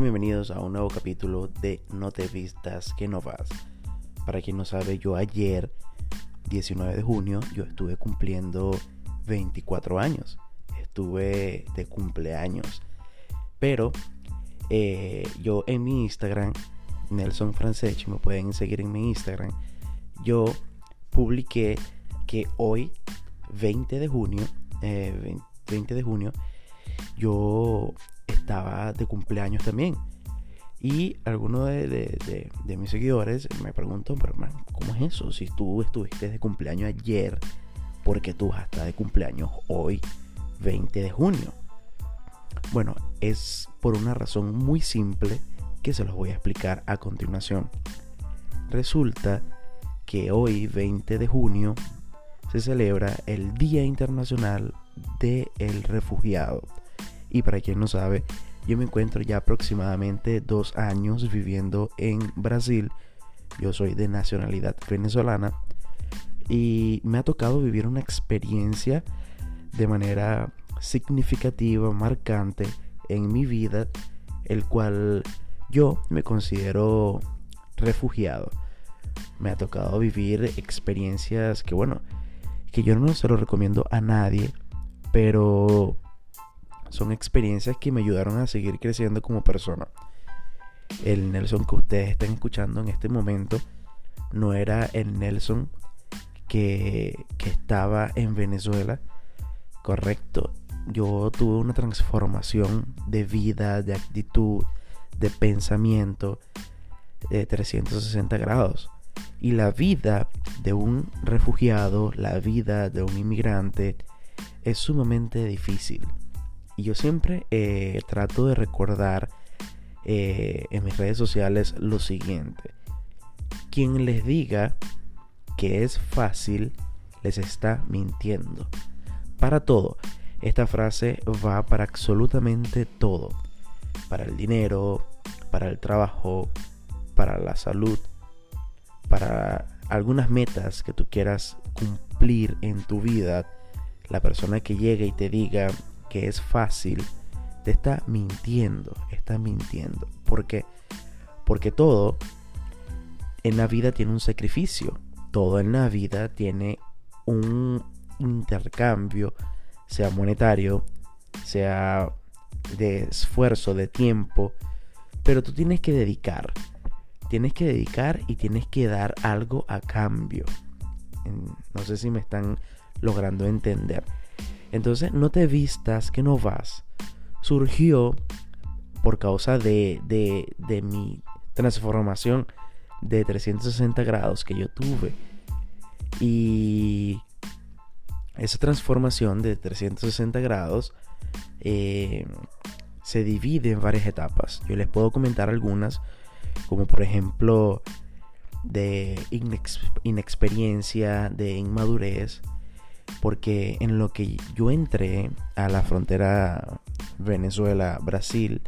Bienvenidos a un nuevo capítulo de No te vistas que no vas. Para quien no sabe, yo ayer, 19 de junio, yo estuve cumpliendo 24 años. Estuve de cumpleaños. Pero eh, yo en mi Instagram, Nelson Franceschi, me pueden seguir en mi Instagram, yo publiqué que hoy, 20 de junio, 20 eh, de junio, yo estaba de cumpleaños también. Y algunos de, mis seguidores me preguntan, pero man, ¿cómo es eso? Si tú estuviste de cumpleaños ayer, ¿por qué tú estás de cumpleaños hoy, 20 de junio? Bueno, es por una razón muy simple que se los voy a explicar a continuación. Resulta que hoy, 20 de junio, se celebra el Día Internacional del Refugiado. Y para quien no sabe, yo me encuentro ya aproximadamente dos años viviendo en Brasil. Yo soy de nacionalidad venezolana. Y me ha tocado vivir una experiencia de manera significativa, marcante en mi vida, el cual yo me considero refugiado. Me ha tocado vivir experiencias que, bueno, que yo no se lo recomiendo a nadie, pero son experiencias que me ayudaron a seguir creciendo como persona. El Nelson que ustedes están escuchando en este momento no era el Nelson que, que estaba en Venezuela. Correcto. Yo tuve una transformación de vida, de actitud, de pensamiento de 360 grados. Y la vida de un refugiado, la vida de un inmigrante, es sumamente difícil. Yo siempre eh, trato de recordar eh, en mis redes sociales lo siguiente. Quien les diga que es fácil, les está mintiendo. Para todo. Esta frase va para absolutamente todo. Para el dinero, para el trabajo, para la salud, para algunas metas que tú quieras cumplir en tu vida. La persona que llegue y te diga que es fácil, te está mintiendo, está mintiendo. ¿Por qué? Porque todo en la vida tiene un sacrificio, todo en la vida tiene un intercambio, sea monetario, sea de esfuerzo, de tiempo, pero tú tienes que dedicar, tienes que dedicar y tienes que dar algo a cambio. No sé si me están logrando entender. Entonces, no te vistas que no vas. Surgió por causa de, de, mi transformación de 360 grados que yo tuve. Y esa transformación de 360 grados eh, se divide en varias etapas. Yo les puedo comentar algunas, como por ejemplo de inexperiencia, de inmadurez, porque en lo que yo entré a la frontera Venezuela-Brasil,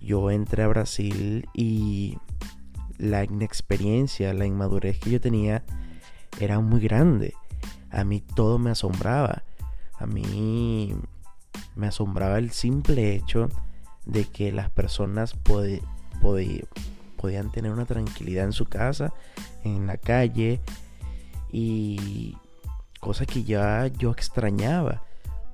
yo entré a Brasil y la inexperiencia, la inmadurez que yo tenía era muy grande. A mí todo me asombraba. A mí me asombraba el simple hecho de que las personas podían tener una tranquilidad en su casa, en la calle, y cosa que ya yo extrañaba.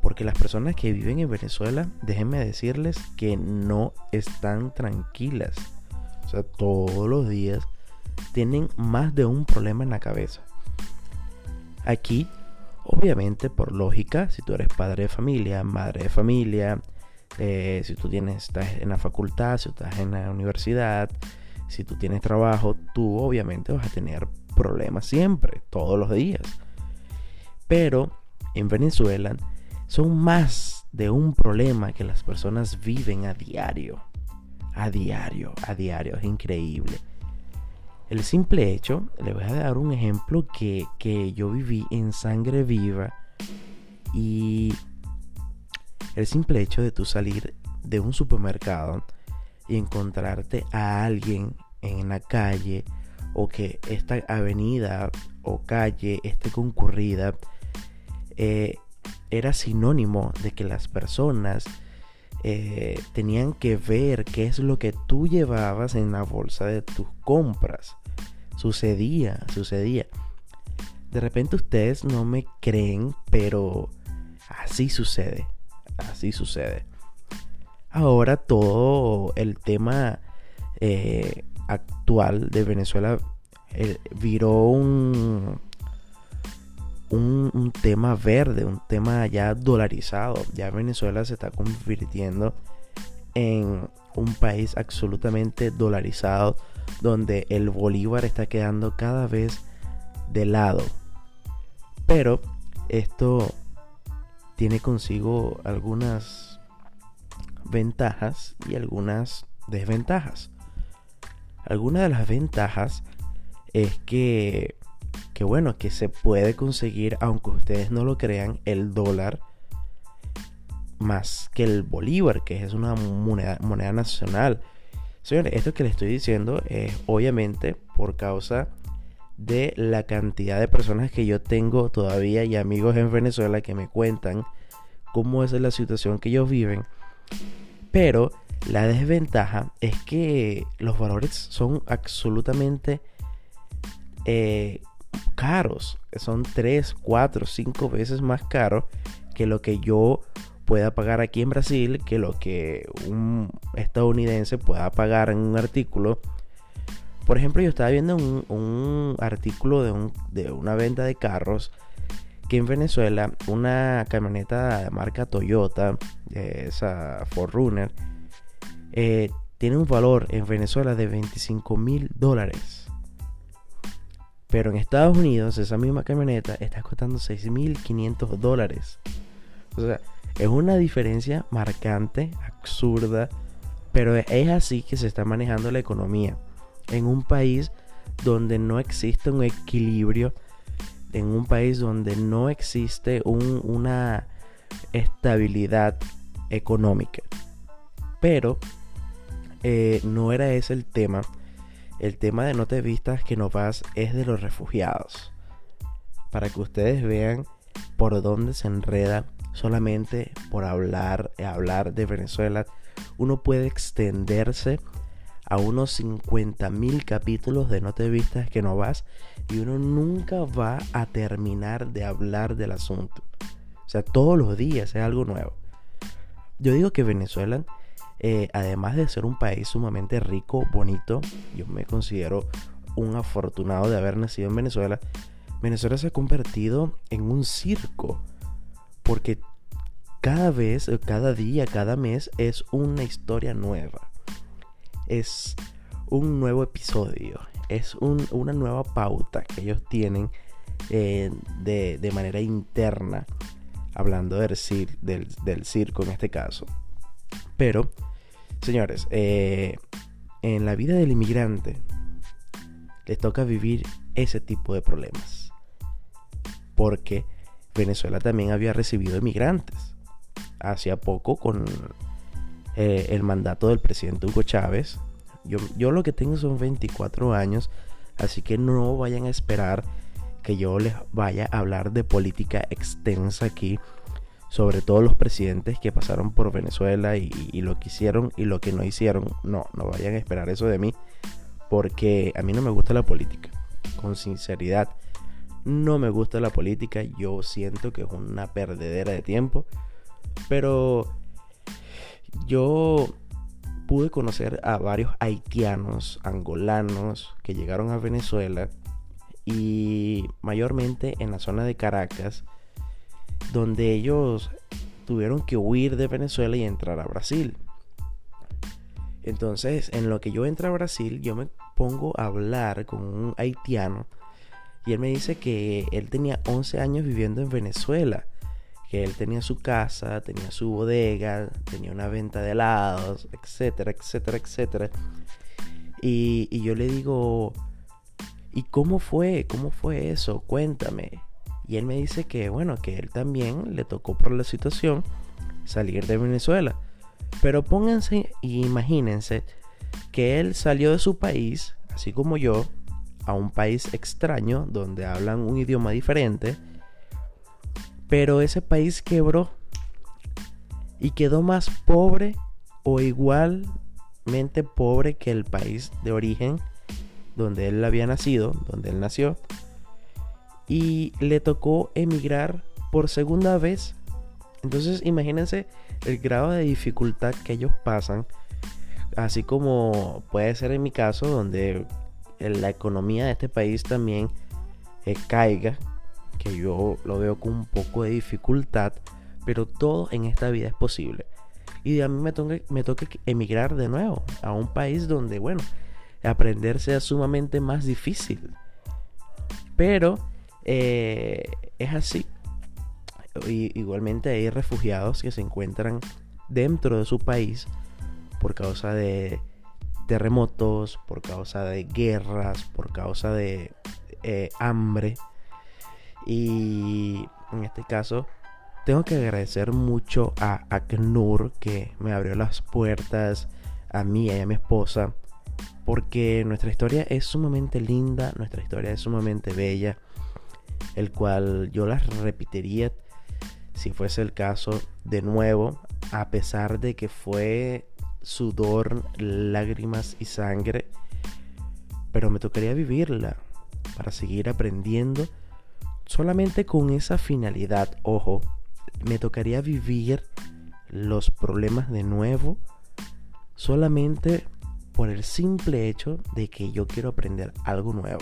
Porque las personas que viven en Venezuela, déjenme decirles que no están tranquilas. O sea, todos los días tienen más de un problema en la cabeza. Aquí, obviamente, por lógica, si tú eres padre de familia, madre de familia, eh, si tú tienes, estás en la facultad, si estás en la universidad, si tú tienes trabajo, tú obviamente vas a tener problemas siempre, todos los días. Pero en Venezuela son más de un problema que las personas viven a diario. A diario, a diario. Es increíble. El simple hecho, le voy a dar un ejemplo que, que yo viví en sangre viva. Y el simple hecho de tú salir de un supermercado y encontrarte a alguien en la calle o que esta avenida o calle esté concurrida eh, era sinónimo de que las personas eh, tenían que ver qué es lo que tú llevabas en la bolsa de tus compras. Sucedía, sucedía. De repente ustedes no me creen, pero así sucede. Así sucede. Ahora todo el tema eh, actual de Venezuela viró un, un, tema verde, un tema ya dolarizado. Ya Venezuela se está convirtiendo en un país absolutamente dolarizado donde el bolívar está quedando cada vez de lado. Pero esto tiene consigo algunas ventajas y algunas desventajas. Algunas de las ventajas es que que bueno, que se puede conseguir, aunque ustedes no lo crean, el dólar más que el bolívar, que es una moneda, moneda nacional. Señores, esto que les estoy diciendo es obviamente por causa de la cantidad de personas que yo tengo todavía y amigos en Venezuela que me cuentan cómo es la situación que ellos viven. Pero la desventaja es que los valores son absolutamente eh, caros. Son 3, 4, 5 veces más caros que lo que yo pueda pagar aquí en Brasil, que lo que un estadounidense pueda pagar en un artículo. Por ejemplo, yo estaba viendo un, artículo de, una venta de carros que en Venezuela una camioneta de marca Toyota, esa Forerunner, eh, tiene un valor en Venezuela de 25 mil dólares. Pero en Estados Unidos esa misma camioneta está costando 6.500 dólares. O sea, es una diferencia marcante, absurda, pero es así que se está manejando la economía. En un país donde no existe un equilibrio, en un país donde no existe una estabilidad económica. Pero eh, no era ese el tema el tema de No te vistas que no vas es de los refugiados. Para que ustedes vean por dónde se enreda solamente por hablar, hablar de Venezuela. Uno puede extenderse a unos 50.000 capítulos de No te vistas que no vas y uno nunca va a terminar de hablar del asunto. O sea, todos los días es algo nuevo. Yo digo que Venezuela eh, además de ser un país sumamente rico, bonito, yo me considero un afortunado de haber nacido en Venezuela. Venezuela se ha convertido en un circo, porque cada vez, cada día, cada mes es una historia nueva. Es un nuevo episodio, es una nueva pauta que ellos tienen eh, de, manera interna, hablando del, del, del circo en este caso. Pero Señores, eh, en la vida del inmigrante les toca vivir ese tipo de problemas. Porque Venezuela también había recibido inmigrantes. Hacía poco con eh, el mandato del presidente Hugo Chávez. Yo, yo lo que tengo son 24 años, así que no vayan a esperar que yo les vaya a hablar de política extensa aquí sobre todos los presidentes que pasaron por Venezuela y, lo que hicieron y lo que no hicieron. No, no vayan a esperar eso de mí, porque a mí no me gusta la política, con sinceridad. No me gusta la política, yo siento que es una perdedera de tiempo, pero yo pude conocer a varios haitianos, angolanos, que llegaron a Venezuela y mayormente en la zona de Caracas, donde ellos tuvieron que huir de Venezuela y entrar a Brasil. Entonces, en lo que yo entro a Brasil, yo me pongo a hablar con un haitiano y él me dice que él tenía 11 años viviendo en Venezuela, que él tenía su casa, tenía su bodega, tenía una venta de helados, etcétera, etcétera, etcétera. Y, y yo le digo, ¿y cómo fue? ¿Cómo fue eso? Cuéntame. Y él me dice que, bueno, que él también le tocó por la situación salir de Venezuela. Pero pónganse y imagínense que él salió de su país, así como yo, a un país extraño donde hablan un idioma diferente. Pero ese país quebró. y quedó más pobre o igualmente pobre que el país de origen donde él había nacido, donde él nació, y le tocó emigrar por segunda vez. Entonces imagínense el grado de dificultad que ellos pasan, así como puede ser en mi caso, donde la economía de este país también eh, caiga, que yo lo veo con un poco de dificultad, pero todo en esta vida es posible. Y a mí me toca, me toca emigrar de nuevo a un país donde, bueno, aprender sea sumamente más difícil. Pero eh, es así. igualmente hay refugiados que se encuentran dentro de su país por causa de terremotos, por causa de guerras, por causa de eh, hambre. Y en este caso, tengo que agradecer mucho a ACNUR que me abrió las puertas a mí y a mi esposa. Porque nuestra historia es sumamente linda, nuestra historia es sumamente bella, el cual yo las repetiría si fuese el caso de nuevo, a pesar de que fue sudor, lágrimas y sangre, pero me tocaría vivirla para seguir aprendiendo solamente con esa finalidad, ojo, me tocaría vivir los problemas de nuevo solamente por el simple hecho de que yo quiero aprender algo nuevo.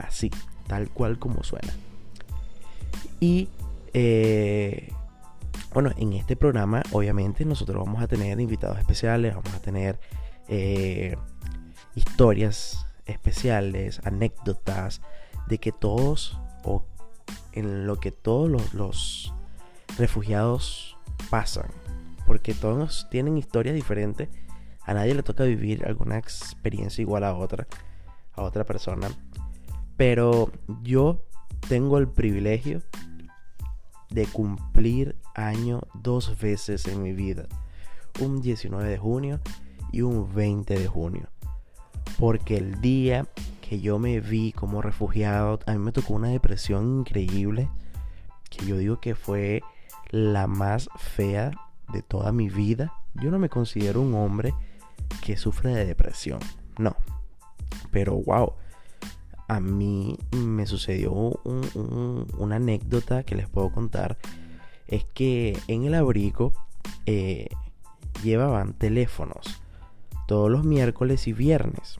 Así, tal cual como suena. Y eh, bueno, en este programa obviamente nosotros vamos a tener invitados especiales, vamos a tener eh, historias especiales, anécdotas de que todos o en lo que todos los, refugiados pasan. Porque todos tienen historias diferentes. A nadie le toca vivir alguna experiencia igual a otra, a otra persona. Pero yo tengo el privilegio de cumplir año dos veces en mi vida. Un 19 de junio y un 20 de junio. Porque el día que yo me vi como refugiado, a mí me tocó una depresión increíble. Que yo digo que fue la más fea de toda mi vida. Yo no me considero un hombre que sufre de depresión. No. Pero wow a mí me sucedió una anécdota que les puedo contar. Es que en el abrigo eh, llevaban teléfonos todos los miércoles y viernes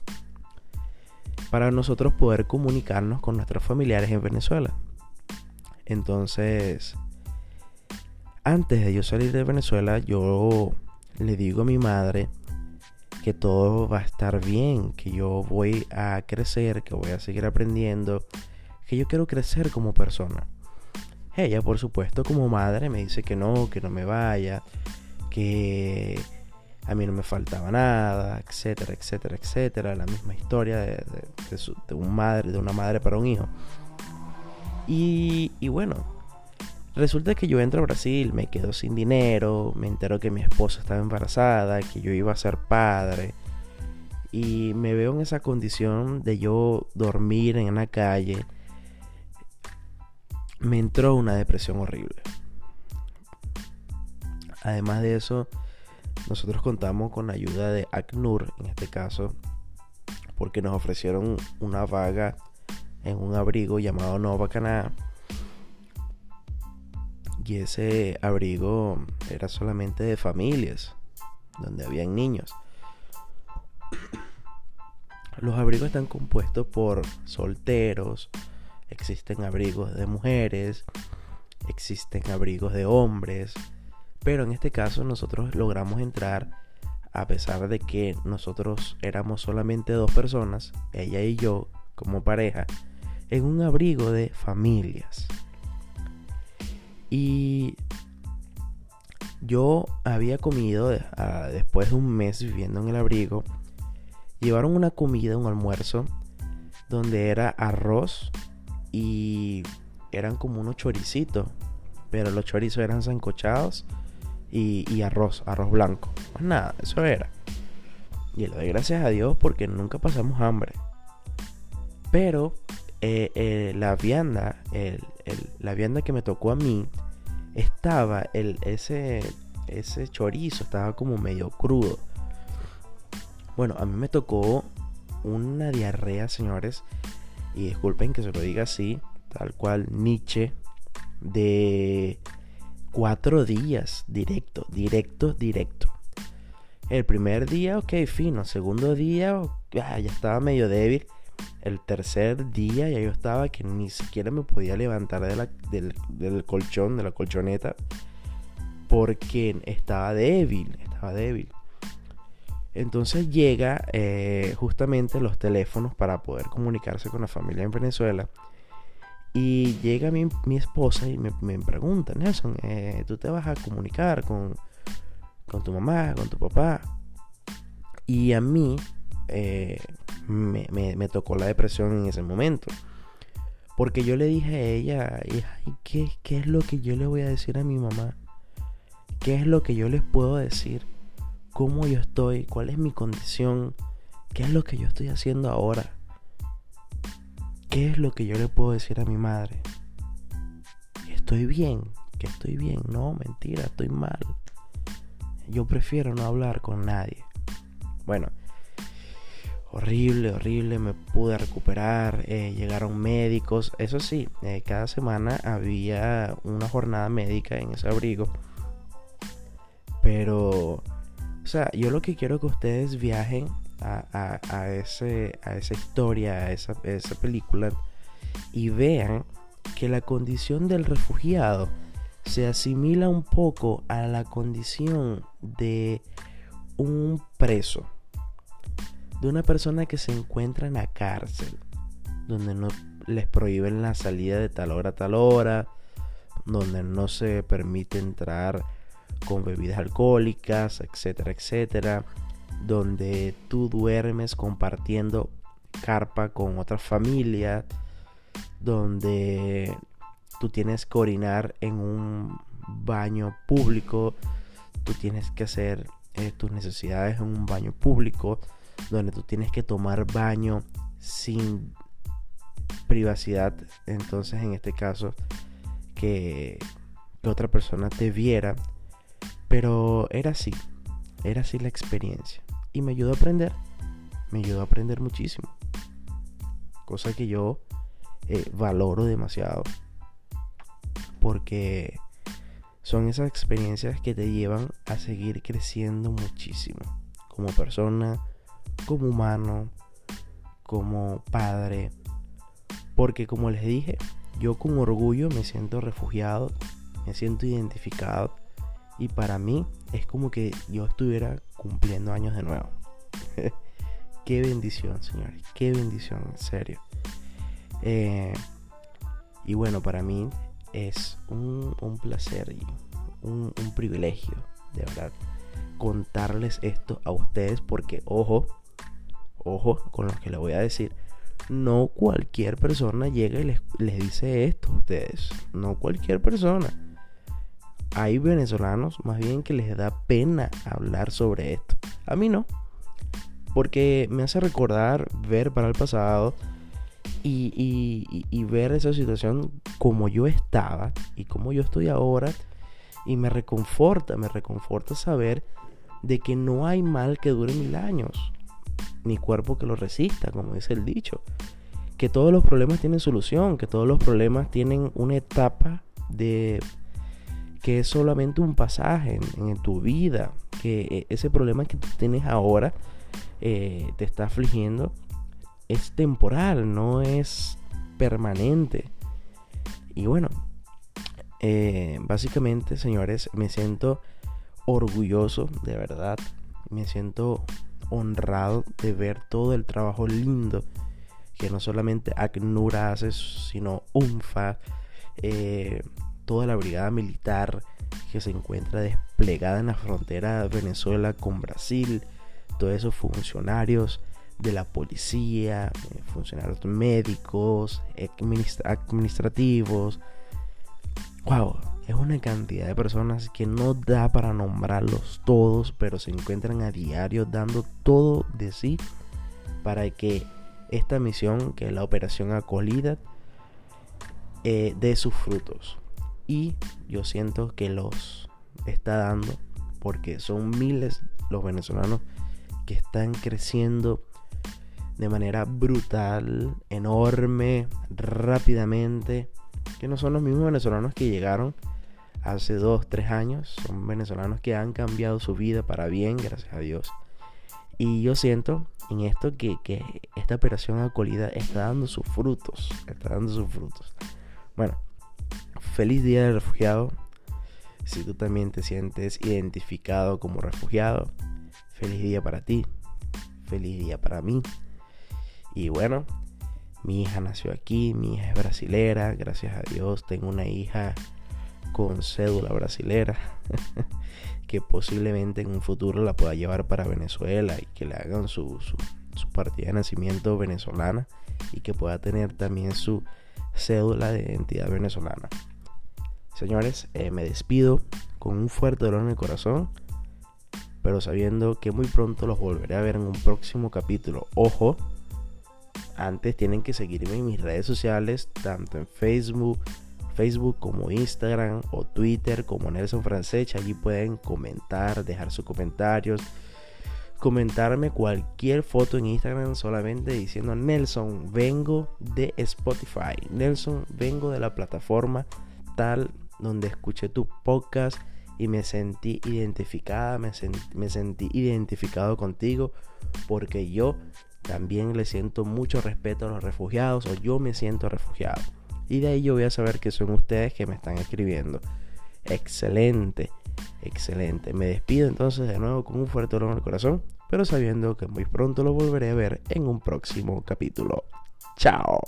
para nosotros poder comunicarnos con nuestros familiares en Venezuela. Entonces, antes de yo salir de Venezuela, yo le digo a mi madre que todo va a estar bien, que yo voy a crecer, que voy a seguir aprendiendo, que yo quiero crecer como persona. Ella, por supuesto, como madre, me dice que no, que no me vaya, que a mí no me faltaba nada, etcétera, etcétera, etcétera. La misma historia de, un madre, de una madre para un hijo. Y, y bueno, Resulta que yo entro a Brasil, me quedo sin dinero, me entero que mi esposa estaba embarazada, que yo iba a ser padre. Y me veo en esa condición de yo dormir en la calle. Me entró una depresión horrible. Además de eso, nosotros contamos con la ayuda de ACNUR, en este caso, porque nos ofrecieron una vaga en un abrigo llamado Nova Cana y ese abrigo era solamente de familias, donde habían niños. Los abrigos están compuestos por solteros, existen abrigos de mujeres, existen abrigos de hombres, pero en este caso nosotros logramos entrar a pesar de que nosotros éramos solamente dos personas, ella y yo como pareja, en un abrigo de familias. Y yo había comido ah, después de un mes viviendo en el abrigo. Llevaron una comida, un almuerzo, donde era arroz y eran como unos choricitos. Pero los chorizos eran zancochados y, arroz, arroz blanco. Pues nada, eso era. Y lo doy gracias a Dios porque nunca pasamos hambre. Pero eh, eh, la vianda, la vianda que me tocó a mí, estaba el, ese, ese chorizo estaba como medio crudo. Bueno, a mí me tocó una diarrea, señores. Y disculpen que se lo diga así, tal cual Nietzsche, de cuatro días, directo, directo, directo. El primer día, ok, fino. Segundo día, ya estaba medio débil. El tercer día ya yo estaba que ni siquiera me podía levantar del, del colchón, de la colchoneta, porque estaba débil, estaba débil. Entonces llega eh, justamente los teléfonos para poder comunicarse con la familia en Venezuela. Y llega mi, esposa y me, pregunta, Nelson, eh, ¿tú te vas a comunicar con, con, tu mamá, con tu papá? Y a mí eh, me, tocó la depresión en ese momento. Porque yo le dije a ella, ¿qué, ¿qué es lo que yo le voy a decir a mi mamá? ¿Qué es lo que yo les puedo decir? cómo yo estoy, cuál es mi condición, qué es lo que yo estoy haciendo ahora, qué es lo que yo le puedo decir a mi madre. Estoy bien, que estoy bien, no, mentira, estoy mal. Yo prefiero no hablar con nadie. Bueno, horrible, horrible, me pude recuperar, eh, llegaron médicos, eso sí, eh, cada semana había una jornada médica en ese abrigo, pero o sea, yo lo que quiero que ustedes viajen a, ese, a esa historia, a esa, esa película, y vean que la condición del refugiado se asimila un poco a la condición de un preso, de una persona que se encuentra en la cárcel, donde no les prohíben la salida de tal hora a tal hora, donde no se permite entrar con bebidas alcohólicas, etcétera, etcétera, donde tú duermes compartiendo carpa con otra familia, donde tú tienes que orinar en un baño público, tú tienes que hacer eh, tus necesidades en un baño público, donde tú tienes que tomar baño sin privacidad, entonces en este caso que, otra persona te viera pero era así, era así la experiencia. Y me ayudó a aprender, me ayudó a aprender muchísimo. Cosa que yo eh, valoro demasiado. Porque son esas experiencias que te llevan a seguir creciendo muchísimo. Como persona, como humano, como padre. Porque como les dije, yo con orgullo me siento refugiado, me siento identificado y para mí es como que yo estuviera cumpliendo años de nuevo. qué bendición, señores. Qué bendición, en serio. Eh, y bueno, para mí es un, placer y un, un, privilegio, de verdad, contarles esto a ustedes porque, ojo, ojo con lo que les voy a decir. No cualquier persona llega y les, les dice esto a ustedes. No cualquier persona hay venezolanos más bien que les da pena hablar sobre esto. A mí no. Porque me hace recordar ver para el pasado y, ver esa situación como yo estaba y como yo estoy ahora. Y me reconforta, me reconforta saber de que no hay mal que dure mil años. Ni cuerpo que lo resista, como dice el dicho. Que todos los problemas tienen solución, que todos los problemas tienen una etapa de que es solamente un pasaje en, tu vida, que eh, ese problema que tú tienes ahora eh, te está afligiendo es temporal, no es permanente. Y bueno, eh, básicamente, señores, me siento orgulloso, de verdad. Me siento honrado de ver todo el trabajo lindo que no solamente ACNUR hace, sino UNFA, eh, toda la brigada militar que se encuentra desplegada en la frontera de Venezuela con Brasil, todos esos funcionarios de la policía, eh, funcionarios médicos, administrativos. Wow, es una cantidad de personas que no da para nombrarlos todos, pero se encuentran a diario dando todo de sí para que esta misión, que es la operación Acolida, eh, dé sus frutos. Y yo siento que los está dando porque son miles los venezolanos que están creciendo de manera brutal, enorme, rápidamente, que no son los mismos venezolanos que llegaron hace dos, tres años, son venezolanos que han cambiado su vida para bien, gracias a Dios. Y yo siento en esto que, que esta operación acolida está dando sus frutos, está dando sus frutos. Bueno, feliz día del refugiado. Si tú también te sientes identificado como refugiado, feliz día para ti, feliz día para mí. Y bueno, mi hija nació aquí, mi hija es brasilera, gracias a Dios tengo una hija con cédula brasilera que posiblemente en un futuro la pueda llevar para Venezuela y que le hagan su, su, partida de nacimiento venezolana y que pueda tener también su cédula de identidad venezolana. Señores, eh, me despido con un fuerte dolor en el corazón, pero sabiendo que muy pronto los volveré a ver en un próximo capítulo. Ojo, antes tienen que seguirme en mis redes sociales, tanto en Facebook, Facebook como Instagram o Twitter como Nelson Francech. Allí pueden comentar, dejar sus comentarios, comentarme cualquier foto en Instagram solamente diciendo Nelson, vengo de Spotify. Nelson, vengo de la plataforma tal donde escuché tu podcast y me sentí identificada, me, me sentí identificado contigo porque yo también le siento mucho respeto a los refugiados o yo me siento refugiado. Y de ahí yo voy a saber que son ustedes que me están escribiendo. Excelente, excelente. Me despido entonces de nuevo con un fuerte dolor en el corazón, pero sabiendo que muy pronto lo volveré a ver en un próximo capítulo. Chao.